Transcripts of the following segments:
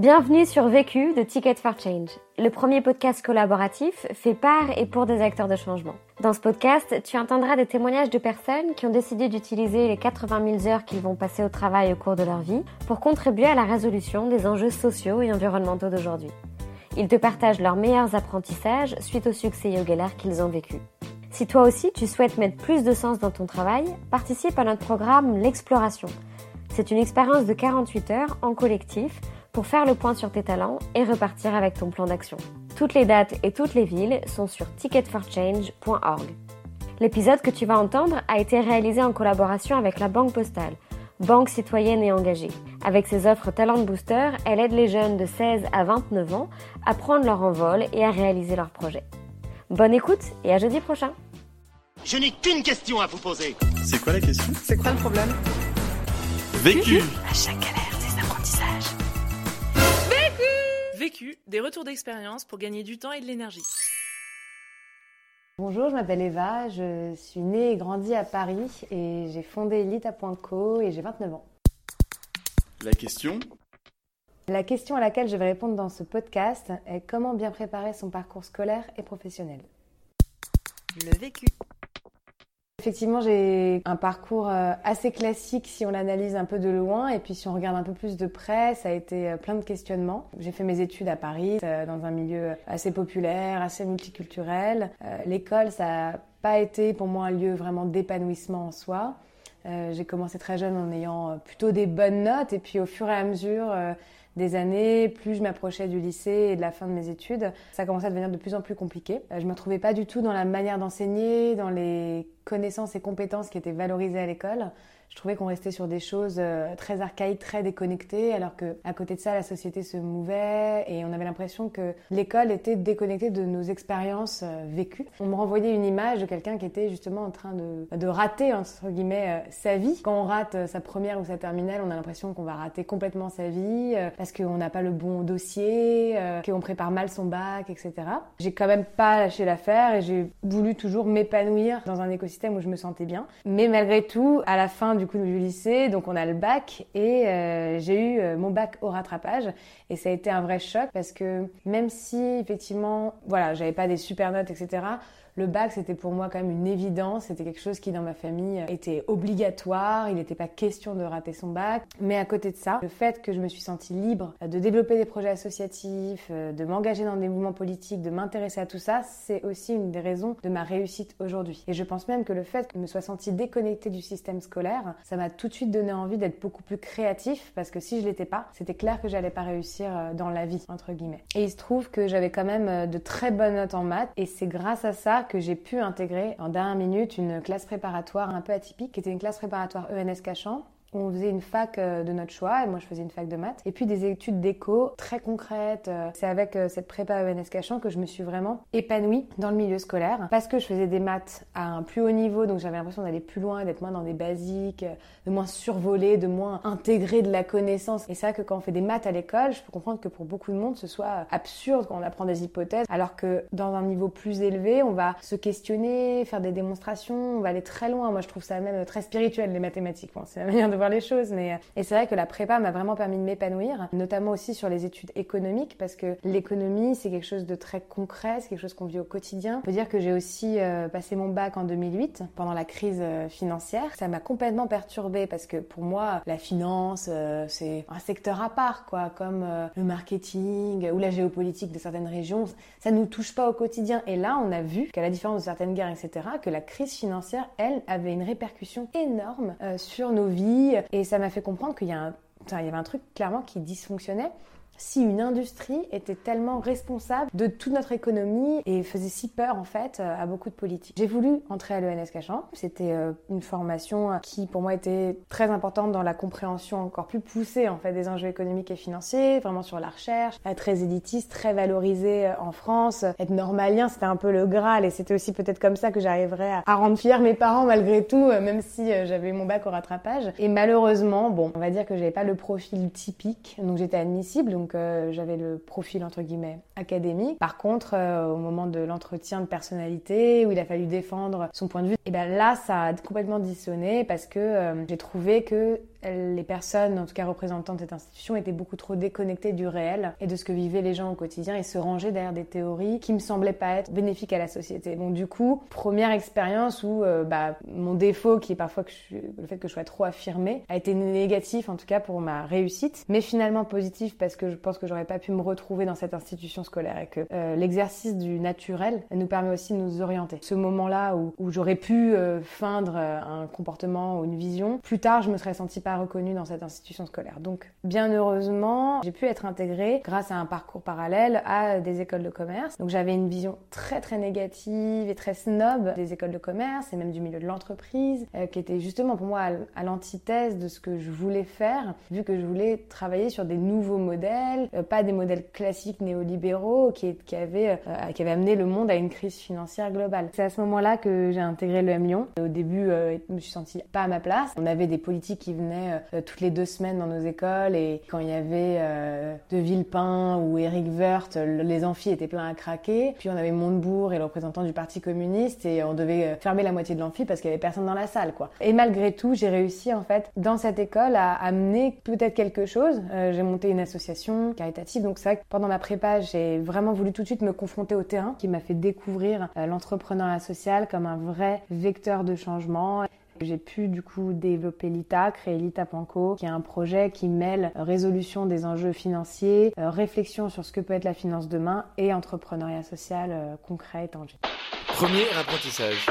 Bienvenue sur Vécu de Ticket for Change, le premier podcast collaboratif fait par et pour des acteurs de changement. Dans ce podcast, tu entendras des témoignages de personnes qui ont décidé d'utiliser les 80 000 heures qu'ils vont passer au travail au cours de leur vie pour contribuer à la résolution des enjeux sociaux et environnementaux d'aujourd'hui. Ils te partagent leurs meilleurs apprentissages suite au succès yogalaire qu'ils ont vécu. Si toi aussi tu souhaites mettre plus de sens dans ton travail, participe à notre programme L'Exploration. C'est une expérience de 48 heures en collectif pour faire le point sur tes talents et repartir avec ton plan d'action. Toutes les dates et toutes les villes sont sur ticketforchange.org. L'épisode que tu vas entendre a été réalisé en collaboration avec la Banque Postale, banque citoyenne et engagée. Avec ses offres Talent Booster, elle aide les jeunes de 16 à 29 ans à prendre leur envol et à réaliser leurs projets. Bonne écoute et à jeudi prochain. Je n'ai qu'une question à vous poser. C'est quoi la question? C'est quoi le problème? Vécu À chaque galère, des apprentissages. Vécu, des retours d'expérience pour gagner du temps et de l'énergie. Bonjour, je m'appelle Eva, je suis née et grandie à Paris et j'ai fondé Elite.co et j'ai 29 ans. La question? La question à laquelle je vais répondre dans ce podcast est comment bien préparer son parcours scolaire et professionnel. Le vécu. Effectivement, j'ai un parcours euh, assez classique si on l'analyse un peu de loin et puis si on regarde un peu plus de près, ça a été euh, plein de questionnements. J'ai fait mes études à Paris, euh, dans un milieu assez populaire, assez multiculturel. L'école, ça n'a pas été pour moi un lieu vraiment d'épanouissement en soi. J'ai commencé très jeune en ayant plutôt des bonnes notes et puis au fur et à mesure des années, plus je m'approchais du lycée et de la fin de mes études, ça commençait à devenir de plus en plus compliqué. Je me retrouvais pas du tout dans la manière d'enseigner, dans les connaissances et compétences qui étaient valorisées à l'école je trouvais qu'on restait sur des choses euh, très archaïques, très déconnectées, alors que à côté de ça, la société se mouvait et on avait l'impression que l'école était déconnectée de nos expériences euh, vécues. On me renvoyait une image de quelqu'un qui était justement en train de, de rater entre guillemets euh, sa vie. Quand on rate sa première ou sa terminale, on a l'impression qu'on va rater complètement sa vie parce qu'on n'a pas le bon dossier, qu'on prépare mal son bac, etc. J'ai quand même pas lâché l'affaire et j'ai voulu toujours m'épanouir dans un écosystème où je me sentais bien. Mais malgré tout, à la fin du coup du lycée, donc on a le bac et euh, j'ai eu euh, mon bac au rattrapage et ça a été un vrai choc parce que même si effectivement, voilà, j'avais pas des super notes, etc le bac, c'était pour moi quand même une évidence. C'était quelque chose qui, dans ma famille, était obligatoire. Il n'était pas question de rater son bac. Mais à côté de ça, le fait que je me suis sentie libre de développer des projets associatifs, euh, de m'engager dans des mouvements politiques, de m'intéresser à tout ça, c'est aussi une des raisons de ma réussite aujourd'hui. Et je pense même que le fait que je me sois sentie déconnectée du système scolaire, ça m'a tout de suite donné envie d'être beaucoup plus créatif parce que si je l'étais pas, c'était clair que j'allais pas réussir euh, dans la vie, entre guillemets. Et il se trouve que j'avais quand même euh, de très bonnes notes en maths et c'est grâce à ça que j'ai pu intégrer en dernière minute une classe préparatoire un peu atypique, qui était une classe préparatoire ENS Cachan, on faisait une fac euh, de notre choix, et moi je faisais une fac de maths, et puis des études d'éco très concrètes. Euh, c'est avec euh, cette prépa ENS Cachan que je me suis vraiment épanouie dans le milieu scolaire, parce que je faisais des maths à un plus haut niveau, donc j'avais l'impression d'aller plus loin, d'être moins dans des basiques, de moins survoler, de moins intégrer de la connaissance. Et c'est vrai que quand on fait des maths à l'école, je peux comprendre que pour beaucoup de monde ce soit absurde quand on apprend des hypothèses, alors que dans un niveau plus élevé, on va se questionner, faire des démonstrations, on va aller très loin. Moi je trouve ça même très spirituel les mathématiques. c'est la manière les choses. Mais, euh, et c'est vrai que la prépa m'a vraiment permis de m'épanouir, notamment aussi sur les études économiques, parce que l'économie, c'est quelque chose de très concret, c'est quelque chose qu'on vit au quotidien. On peut dire que j'ai aussi euh, passé mon bac en 2008, pendant la crise euh, financière. Ça m'a complètement perturbée, parce que pour moi, la finance, c'est un secteur à part, quoi, comme le marketing ou la géopolitique de certaines régions. Ça nous touche pas au quotidien. Et là, on a vu qu'à la différence de certaines guerres, etc., que la crise financière, elle, avait une répercussion énorme sur nos vies, et ça m'a fait comprendre qu'il y, avait un truc clairement qui dysfonctionnait si une industrie était tellement responsable de toute notre économie et faisait si peur en fait euh, à beaucoup de politiques. J'ai voulu entrer à l'ENS Cachan. C'était euh, une formation qui pour moi était très importante dans la compréhension encore plus poussée en fait des enjeux économiques et financiers, vraiment sur la recherche, très élitiste, très valorisée euh, en France. Être normalien, c'était un peu le graal et c'était aussi peut-être comme ça que j'arriverais à rendre fier mes parents malgré tout, même si j'avais mon bac au rattrapage. Et malheureusement, bon, on va dire que j'avais pas le profil typique, donc j'étais admissible, donc euh, j'avais le profil entre guillemets académique. Par contre, euh, au moment de l'entretien de personnalité où il a fallu défendre son point de vue, et ben là ça a complètement dissonné parce que euh, j'ai trouvé que les personnes, en tout cas représentantes de cette institution, étaient beaucoup trop déconnectées du réel et de ce que vivaient les gens au quotidien et se rangeaient derrière des théories qui me semblaient pas être bénéfiques à la société. Donc du coup, première expérience où euh, bah, mon défaut, qui est parfois le fait que je sois trop affirmée, a été négatif en tout cas pour ma réussite, mais finalement positif parce que je pense que j'aurais pas pu me retrouver dans cette institution scolaire et que euh, l'exercice du naturel nous permet aussi de nous orienter. Ce moment-là où, où j'aurais pu euh, feindre un comportement ou une vision, plus tard je me serais sentie pas reconnue dans cette institution scolaire. Donc bien heureusement, j'ai pu être intégrée grâce à un parcours parallèle à des écoles de commerce. Donc j'avais une vision très très négative et très snob des écoles de commerce et même du milieu de l'entreprise, euh, qui était justement pour moi à, l'antithèse de ce que je voulais faire, vu que je voulais travailler sur des nouveaux modèles, euh, pas des modèles classiques néolibéraux qui, qui, avaient, euh, qui avaient amené le monde à une crise financière globale. C'est à ce moment-là que j'ai intégré le M Lyon. Au début, je me suis sentie pas à ma place. On avait des politiques qui venaient toutes les deux semaines dans nos écoles et quand il y avait De Villepin ou Éric Woerth, les amphis étaient pleins à craquer. Puis on avait Montebourg et le représentant du Parti communiste et on devait fermer la moitié de l'amphi parce qu'il y avait personne dans la salle, quoi. Et malgré tout, j'ai réussi en fait dans cette école à amener peut-être quelque chose. Euh, j'ai monté une association caritative, donc que pendant ma prépa, j'ai vraiment voulu tout de suite me confronter au terrain, qui m'a fait découvrir euh, l'entrepreneuriat social comme un vrai vecteur de changement. J'ai pu du coup développer l'ITA, créer l'ITA Panco, qui est un projet qui mêle résolution des enjeux financiers, euh, réflexion sur ce que peut être la finance demain et entrepreneuriat social concret et tangible. Premier apprentissage.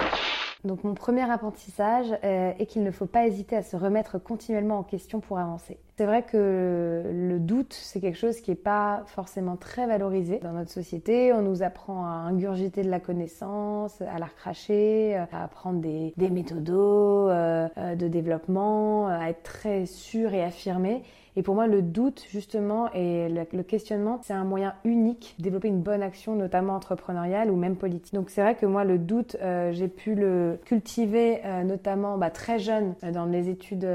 Donc mon premier apprentissage euh, est qu'il ne faut pas hésiter à se remettre continuellement en question pour avancer. C'est vrai que le doute, c'est quelque chose qui n'est pas forcément très valorisé dans notre société. On nous apprend à ingurgiter de la connaissance, à la recracher, à apprendre des, des méthodos euh, euh, de développement, à être très sûr et affirmé. Et pour moi, le doute, justement, et le, questionnement, c'est un moyen unique de développer une bonne action, notamment entrepreneuriale ou même politique. Donc c'est vrai que moi, le doute, euh, j'ai pu le cultiver euh, notamment bah, très jeune euh, dans les études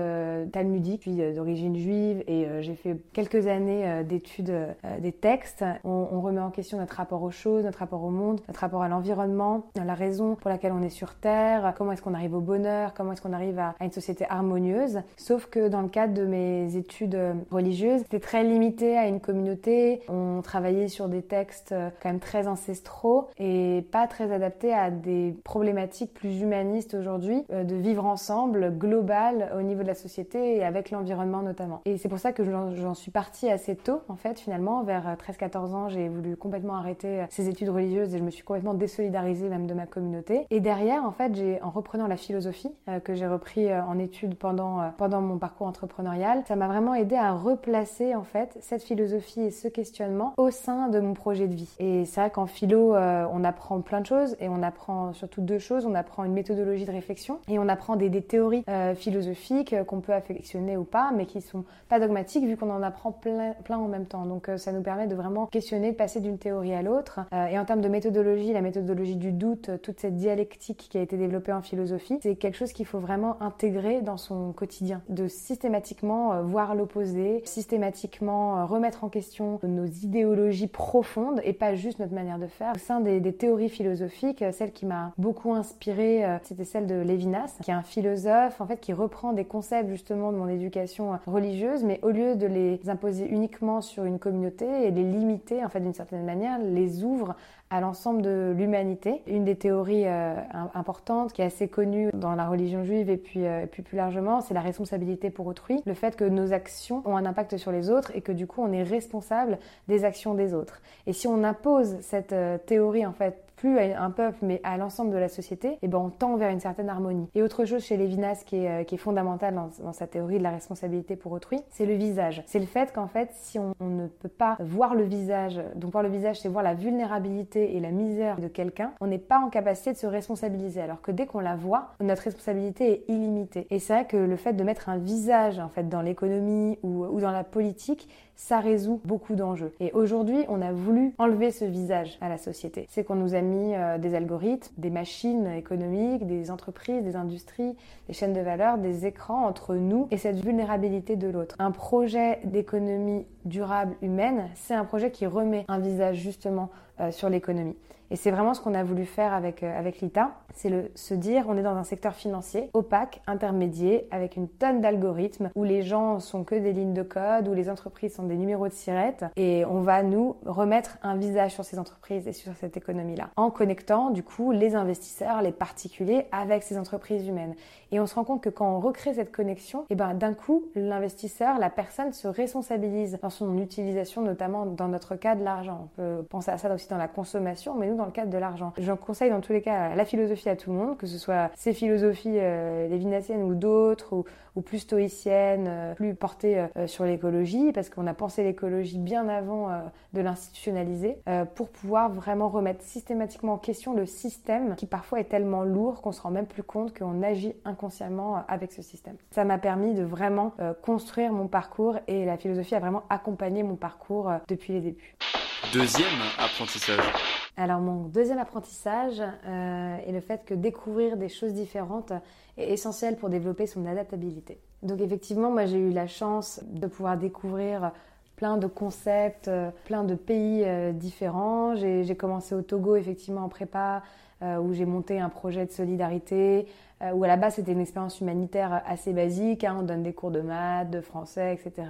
talmudiques, puis d'origine juive, et j'ai fait quelques années d'études des textes. On, remet en question notre rapport aux choses, notre rapport au monde, notre rapport à l'environnement, la raison pour laquelle on est sur Terre, comment est-ce qu'on arrive au bonheur, comment est-ce qu'on arrive à une société harmonieuse. Sauf que dans le cadre de mes études religieuse. C'était très limité à une communauté. On travaillait sur des textes euh, quand même très ancestraux et pas très adaptés à des problématiques plus humanistes aujourd'hui, euh, de vivre ensemble, global, au niveau de la société et avec l'environnement notamment. Et c'est pour ça que j'en suis partie assez tôt, en fait, finalement, vers 13-14 euh, ans, j'ai voulu complètement arrêter ces études religieuses et je me suis complètement désolidarisée même de ma communauté. Et derrière, en fait, j'ai, en reprenant la philosophie, que j'ai repris en études pendant, pendant mon parcours entrepreneurial, ça m'a vraiment aidé à replacer en fait cette philosophie et ce questionnement au sein de mon projet de vie. Et c'est vrai qu'en philo, euh, on apprend plein de choses et on apprend surtout deux choses. On apprend une méthodologie de réflexion et on apprend des, des théories euh, philosophiques euh, qu'on peut affectionner ou pas, mais qui sont pas dogmatiques vu qu'on en apprend plein, plein en même temps. Donc ça nous permet de vraiment questionner, de passer d'une théorie à l'autre. et en termes de méthodologie, la méthodologie du doute, toute cette dialectique qui a été développée en philosophie, c'est quelque chose qu'il faut vraiment intégrer dans son quotidien, de systématiquement voir l'opposé systématiquement euh, remettre en question nos idéologies profondes et pas juste notre manière de faire. Au sein des, théories philosophiques, euh, celle qui m'a beaucoup inspirée, euh, c'était celle de Lévinas, qui est un philosophe en fait qui reprend des concepts justement de mon éducation religieuse, mais au lieu de les imposer uniquement sur une communauté et les limiter en fait d'une certaine manière, les ouvre à l'ensemble de l'humanité. Une des théories euh, importantes qui est assez connue dans la religion juive et puis, euh, puis plus largement, c'est la responsabilité pour autrui. Le fait que nos actions ont un impact sur les autres et que du coup on est responsable des actions des autres. Et si on impose cette euh, théorie en fait plus à un peuple, mais à l'ensemble de la société, et eh ben on tend vers une certaine harmonie. Et autre chose chez Lévinas qui est, euh, qui fondamentale dans, sa théorie de la responsabilité pour autrui, c'est le visage. C'est le fait qu'en fait, si on, ne peut pas voir le visage, donc voir le visage, c'est voir la vulnérabilité et la misère de quelqu'un, on n'est pas en capacité de se responsabiliser. Alors que dès qu'on la voit, notre responsabilité est illimitée. Et c'est vrai que le fait de mettre un visage en fait dans l'économie ou dans la politique, ça résout beaucoup d'enjeux. Et aujourd'hui, on a voulu enlever ce visage à la société. C'est qu'on nous a mis euh, des algorithmes, des machines économiques, des entreprises, des industries, des chaînes de valeur, des écrans entre nous et cette vulnérabilité de l'autre. Un projet d'économie durable humaine, c'est un projet qui remet un visage justement sur l'économie. Et c'est vraiment ce qu'on a voulu faire avec, euh, avec l'ITA, c'est se dire on est dans un secteur financier opaque, intermédiaire, avec une tonne d'algorithmes où les gens sont que des lignes de code, où les entreprises sont des numéros de sirettes, et on va nous remettre un visage sur ces entreprises et sur cette économie-là, en connectant du coup les investisseurs, les particuliers avec ces entreprises humaines. Et on se rend compte que quand on recrée cette connexion, et eh ben d'un coup l'investisseur, la personne se responsabilise dans son utilisation, notamment dans notre cas de l'argent. On peut penser à ça aussi dans la consommation, mais nous dans le cadre de l'argent. J'en conseille dans tous les cas la philosophie à tout le monde, que ce soit ces philosophies euh, lévinassiennes ou d'autres, ou, plus stoïciennes, euh, plus portées euh, sur l'écologie, parce qu'on a pensé l'écologie bien avant de l'institutionnaliser, pour pouvoir vraiment remettre systématiquement en question le système qui parfois est tellement lourd qu'on se rend même plus compte qu'on agit inconsciemment avec ce système. Ça m'a permis de vraiment construire mon parcours et la philosophie a vraiment accompagné mon parcours depuis les débuts. Deuxième apprentissage. Alors mon deuxième apprentissage euh, est le fait que découvrir des choses différentes est essentiel pour développer son adaptabilité. Donc effectivement, moi j'ai eu la chance de pouvoir découvrir plein de concepts, euh, plein de pays euh, différents. J'ai commencé au Togo effectivement en prépa où j'ai monté un projet de solidarité où à la base c'était une expérience humanitaire assez basique. Hein. on donne des cours de maths, de français, etc.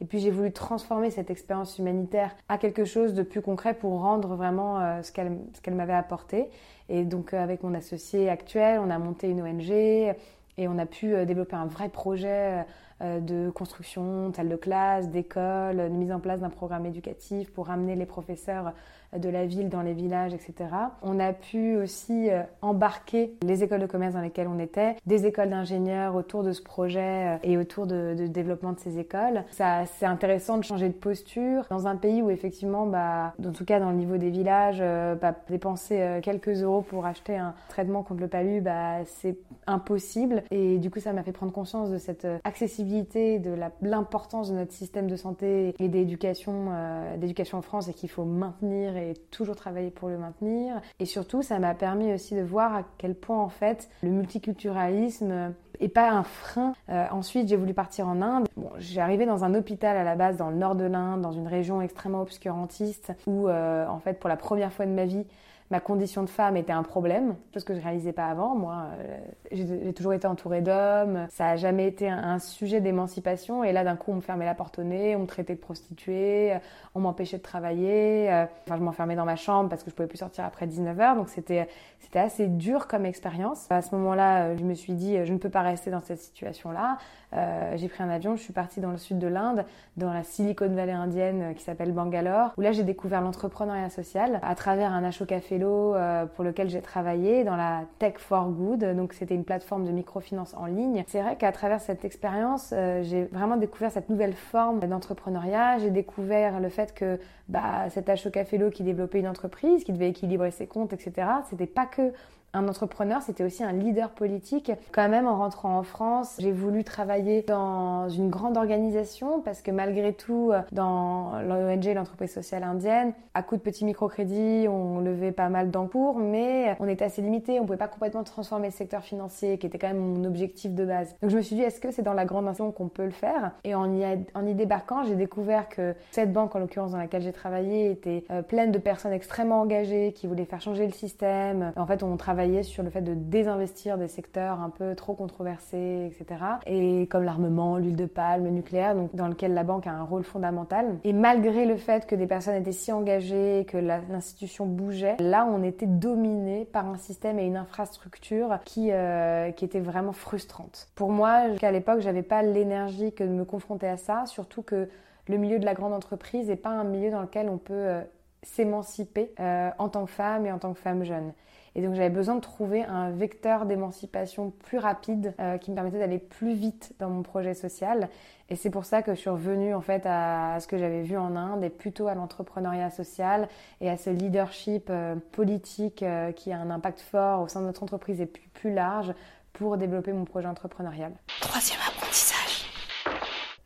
Et puis j'ai voulu transformer cette expérience humanitaire à quelque chose de plus concret pour rendre vraiment euh, ce qu'elle m'avait apporté. Et donc euh, avec mon associé actuel, on a monté une ONG et on a pu euh, développer un vrai projet de construction, de de classe, d'école, de mise en place d'un programme éducatif pour ramener les professeurs de la ville dans les villages, etc. On a pu aussi euh, embarquer les écoles de commerce dans lesquelles on était, des écoles d'ingénieurs autour de ce projet euh, et autour de, développement de ces écoles. C'est intéressant de changer de posture dans un pays où effectivement, bah, en tout cas dans le niveau des villages, euh, bah, dépenser quelques euros pour acheter un traitement contre le palu, bah, c'est impossible. Et du coup, ça m'a fait prendre conscience de cette accessibilité, de l'importance de notre système de santé et d'éducation, d'éducation en France et qu'il faut maintenir et toujours travailler pour le maintenir. Et surtout, ça m'a permis aussi de voir à quel point en fait le multiculturalisme est pas un frein. Euh, ensuite, j'ai voulu partir en Inde. Bon, j'ai arrivé dans un hôpital à la base dans le nord de l'Inde, dans une région extrêmement obscurantiste, où euh, en fait pour la première fois de ma vie, ma condition de femme était un problème, chose que je réalisais pas avant. Moi, euh, j'ai toujours été entourée d'hommes, ça a jamais été un, sujet d'émancipation. Et là, d'un coup, on me fermait la porte au nez, on me traitait de prostituée, euh, on m'empêchait de travailler. Euh, enfin, je m'enfermais dans ma chambre parce que je pouvais plus sortir après 19 h Donc c'était c'était assez dur comme expérience. À ce moment-là, je me suis dit, je ne peux pas rester dans cette situation-là. Euh, j'ai pris un avion, je suis partie dans le sud de l'Inde, dans la Silicon Valley indienne euh, qui s'appelle Bangalore, où là j'ai découvert l'entrepreneuriat social à travers un Ashoka Fellow euh, pour lequel j'ai travaillé dans la Tech for Good. Donc c'était une plateforme de microfinance en ligne. C'est vrai qu'à travers cette expérience, j'ai vraiment découvert cette nouvelle forme d'entrepreneuriat. J'ai découvert le fait que bah, cet Ashoka Fellow qui développait une entreprise, qui devait équilibrer ses comptes, etc. C'était pas que un entrepreneur, c'était aussi un leader politique. Quand même, en rentrant en France, j'ai voulu travailler dans une grande organisation parce que malgré tout, dans l'ONG, l'entreprise sociale indienne, à coup de petits microcrédits, on levait pas mal d'encours, mais on était assez limité. On pouvait pas complètement transformer le secteur financier, qui était quand même mon objectif de base. Donc je me suis dit, est-ce que c'est dans la grande nation qu'on peut le faire? Et en y, en y débarquant, j'ai découvert que cette banque, en l'occurrence dans laquelle j'ai travaillé, était euh, pleine de personnes extrêmement engagées qui voulaient faire changer le système. En fait, on travaillait sur le fait de désinvestir des secteurs un peu trop controversés, etc. Et comme l'armement, l'huile de palme, le nucléaire, donc dans lequel la banque a un rôle fondamental. Et malgré le fait que des personnes étaient si engagées, que l'institution bougeait, là on était dominé par un système et une infrastructure qui, euh, qui était vraiment frustrante. Pour moi, qu'à l'époque, j'avais pas l'énergie que de me confronter à ça, surtout que le milieu de la grande entreprise n'est pas un milieu dans lequel on peut euh, s'émanciper euh, en tant que femme et en tant que femme jeune. Et donc j'avais besoin de trouver un vecteur d'émancipation plus rapide euh, qui me permettait d'aller plus vite dans mon projet social. Et c'est pour ça que je suis revenue en fait à, ce que j'avais vu en Inde et plutôt à l'entrepreneuriat social et à ce leadership euh, politique euh, qui a un impact fort au sein de notre entreprise et plus large pour développer mon projet entrepreneurial. Troisième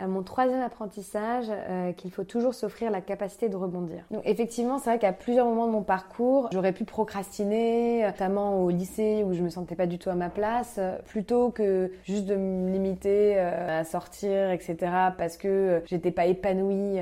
mon troisième apprentissage euh, qu'il faut toujours s'offrir la capacité de rebondir. Donc effectivement, c'est vrai qu'à plusieurs moments de mon parcours, j'aurais pu procrastiner, notamment au lycée où je me sentais pas du tout à ma place, plutôt que juste de me limiter à sortir, etc. parce que j'étais pas épanouie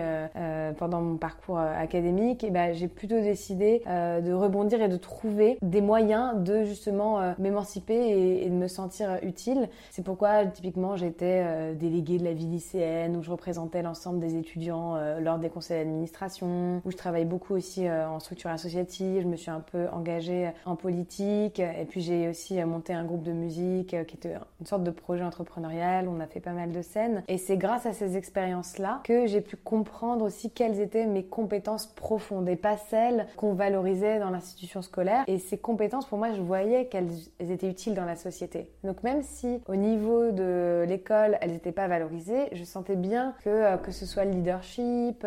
pendant mon parcours académique. Et ben j'ai plutôt décidé de rebondir et de trouver des moyens de justement m'émanciper et, et, de me sentir utile. C'est pourquoi typiquement j'étais déléguée de la vie lycéenne où je représentais l'ensemble des étudiants euh, lors des conseils d'administration, où je travaille beaucoup aussi euh, en structure associative, je me suis un peu engagée en politique. Et puis j'ai aussi euh, monté un groupe de musique qui était une sorte de projet entrepreneurial, on a fait pas mal de scènes. Et c'est grâce à ces expériences-là que j'ai pu comprendre aussi quelles étaient mes compétences profondes et pas celles qu'on valorisait dans l'institution scolaire. Et ces compétences pour moi je voyais qu'elles étaient utiles dans la société. Donc même si au niveau de l'école elles n'étaient pas valorisées, je sentais bien que euh, que ce soit le leadership,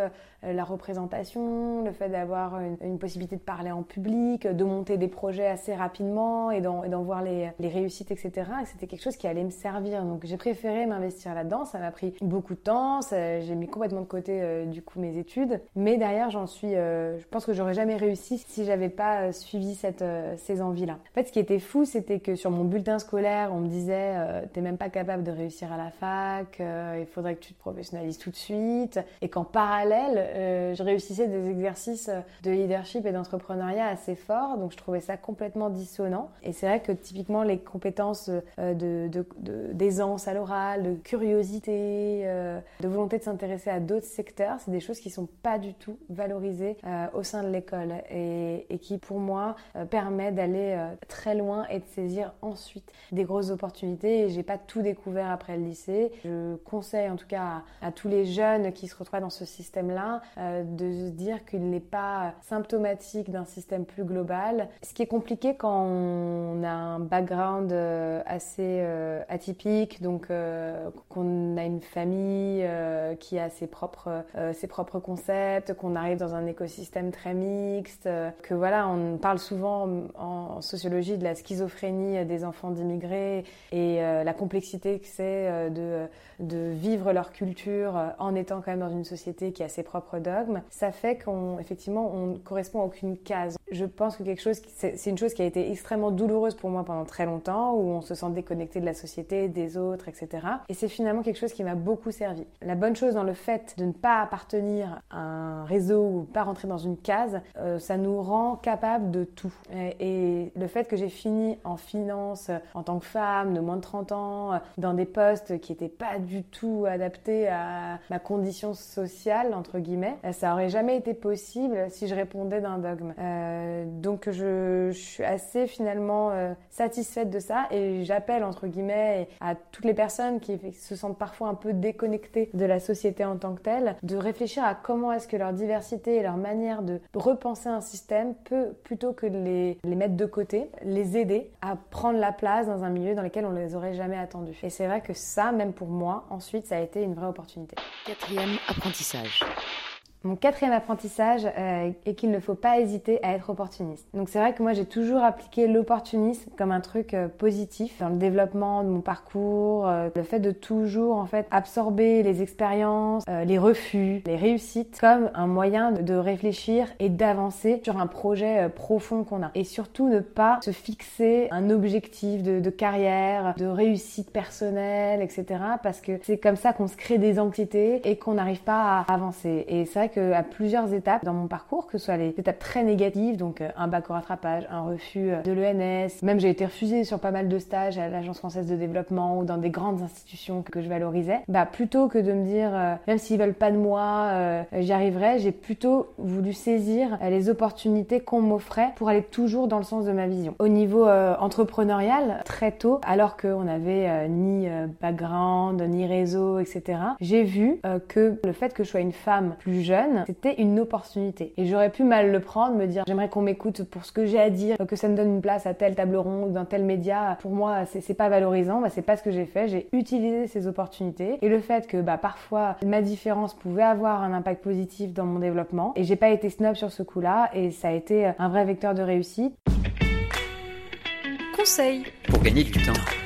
la représentation, le fait d'avoir une, possibilité de parler en public, de monter des projets assez rapidement et d'en voir les, réussites, etc. Et c'était quelque chose qui allait me servir. Donc j'ai préféré m'investir là-dedans. Ça m'a pris beaucoup de temps. J'ai mis complètement de côté euh, du coup mes études. Mais derrière, j'en suis. je pense que j'aurais jamais réussi si j'avais pas suivi cette, ces envies-là. En fait, ce qui était fou, c'était que sur mon bulletin scolaire, on me disait t'es même pas capable de réussir à la fac. il faudrait que tu te professionnalises tout de suite. Et qu'en parallèle, euh, je réussissais des exercices de leadership et d'entrepreneuriat assez forts. Donc je trouvais ça complètement dissonant. Et c'est vrai que typiquement les compétences euh, de, d'aisance à l'oral, de curiosité, euh, de volonté de s'intéresser à d'autres secteurs, c'est des choses qui sont pas du tout valorisées au sein de l'école et, et, qui pour moi permettent d'aller très loin et de saisir ensuite des grosses opportunités. Et j'ai pas tout découvert après le lycée. Je conseille en tout cas à, tous les jeunes qui se retrouvent dans ce système-là euh, de se dire qu'il n'est pas symptomatique d'un système plus global. Ce qui est compliqué quand on a un background euh, assez euh, atypique, donc qu'on a une famille qui a ses propres, ses propres concepts, qu'on arrive dans un écosystème très mixte, que voilà, on parle souvent en, sociologie de la schizophrénie des enfants d'immigrés et la complexité que c'est de, de vivre leur culture en étant quand même dans une société qui a ses propres dogmes, ça fait qu'on effectivement on correspond à aucune case. Je pense que quelque chose, c'est une chose qui a été extrêmement douloureuse pour moi pendant très longtemps, où on se sent déconnecté de la société, des autres, etc. Et c'est finalement quelque chose qui m'a beaucoup servi. La bonne chose dans le fait de ne pas appartenir à un réseau ou pas rentrer dans une case, euh, ça nous rend capable de tout. Et, le fait que j'ai fini en finance en tant que femme de moins de 30 ans, dans des postes qui n'étaient pas du tout adaptés à ma condition sociale, entre guillemets, ça aurait jamais été possible si je répondais d'un dogme. Euh, donc je, je, suis assez finalement euh, satisfaite de ça et j'appelle entre guillemets à toutes les personnes qui se sentent parfois un peu déconnectées de la société en tant que telle, de réfléchir à comment est-ce que leur diversité et leur manière de repenser un système peut, plutôt que de les, les mettre de côté, les aider à prendre la place dans un milieu dans lequel on les aurait jamais attendus. Et c'est vrai que ça, même pour moi, ensuite, ça a été une vraie opportunité. Quatrième apprentissage. Mon quatrième apprentissage euh, est qu'il ne faut pas hésiter à être opportuniste. Donc c'est vrai que moi j'ai toujours appliqué l'opportunisme comme un truc euh, positif dans le développement de mon parcours, euh, le fait de toujours en fait absorber les expériences, les refus, les réussites comme un moyen de, réfléchir et d'avancer sur un projet profond qu'on a. Et surtout ne pas se fixer un objectif de, de carrière, de réussite personnelle, etc. Parce que c'est comme ça qu'on se crée des anxiétés et qu'on n'arrive pas à avancer. Et c'est vrai à plusieurs étapes dans mon parcours, que ce soit les étapes très négatives, donc euh, un bac au rattrapage, un refus euh, de l'ENS, même j'ai été refusée sur pas mal de stages à l'Agence française de développement ou dans des grandes institutions que je valorisais, bah plutôt que de me dire euh, même s'ils veulent pas de moi, j'y arriverai, j'ai plutôt voulu saisir les opportunités qu'on m'offrait pour aller toujours dans le sens de ma vision. Au niveau entrepreneurial, très tôt, alors qu'on n'avait ni background, ni réseau, etc., j'ai vu que le fait que je sois une femme plus jeune c'était une opportunité. Et j'aurais pu mal le prendre, me dire j'aimerais qu'on m'écoute pour ce que j'ai à dire, que ça me donne une place à tel table ronde ou dans tel média. Pour moi, c'est pas valorisant. Bah, c'est pas ce que j'ai fait. J'ai utilisé ces opportunités et le fait que bah, parfois ma différence pouvait avoir un impact positif dans mon développement. Et j'ai pas été snob sur ce coup-là et ça a été un vrai vecteur de réussite. Conseil pour gagner du temps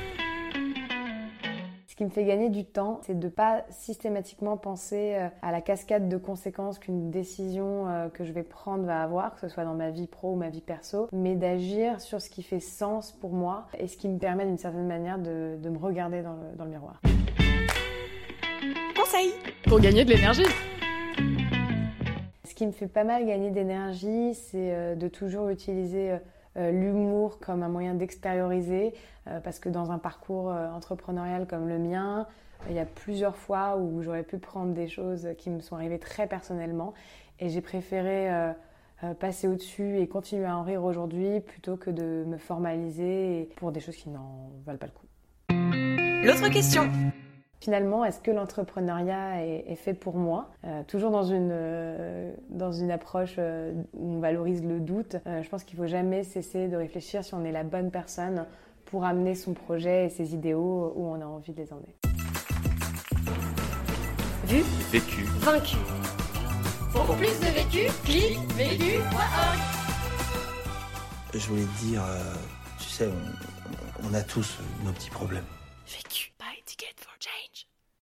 qui me fait gagner du temps, c'est de ne pas systématiquement penser euh, à la cascade de conséquences qu'une décision euh, que je vais prendre va avoir, que ce soit dans ma vie pro ou ma vie perso, mais d'agir sur ce qui fait sens pour moi et ce qui me permet d'une certaine manière de, me regarder dans le, dans le miroir. Conseil pour gagner de l'énergie. Ce qui me fait pas mal gagner d'énergie, c'est euh, de toujours utiliser l'humour comme un moyen d'extérioriser, parce que dans un parcours entrepreneurial comme le mien, il y a plusieurs fois où j'aurais pu prendre des choses qui me sont arrivées très personnellement et j'ai préféré euh, euh, passer au-dessus et continuer à en rire aujourd'hui plutôt que de me formaliser pour des choses qui n'en valent pas le coup. L'autre question Finalement, est-ce que l'entrepreneuriat est, fait pour moi? Euh, Toujours dans une, dans une approche où on valorise le doute, je pense qu'il ne faut jamais cesser de réfléchir si on est la bonne personne pour amener son projet et ses idéaux où on a envie de les emmener. Vu Vécu. Vaincu. Pour plus de vécu, clique vécu.org. Je voulais te dire, euh, tu sais, on, on a tous nos petits problèmes. Vécu.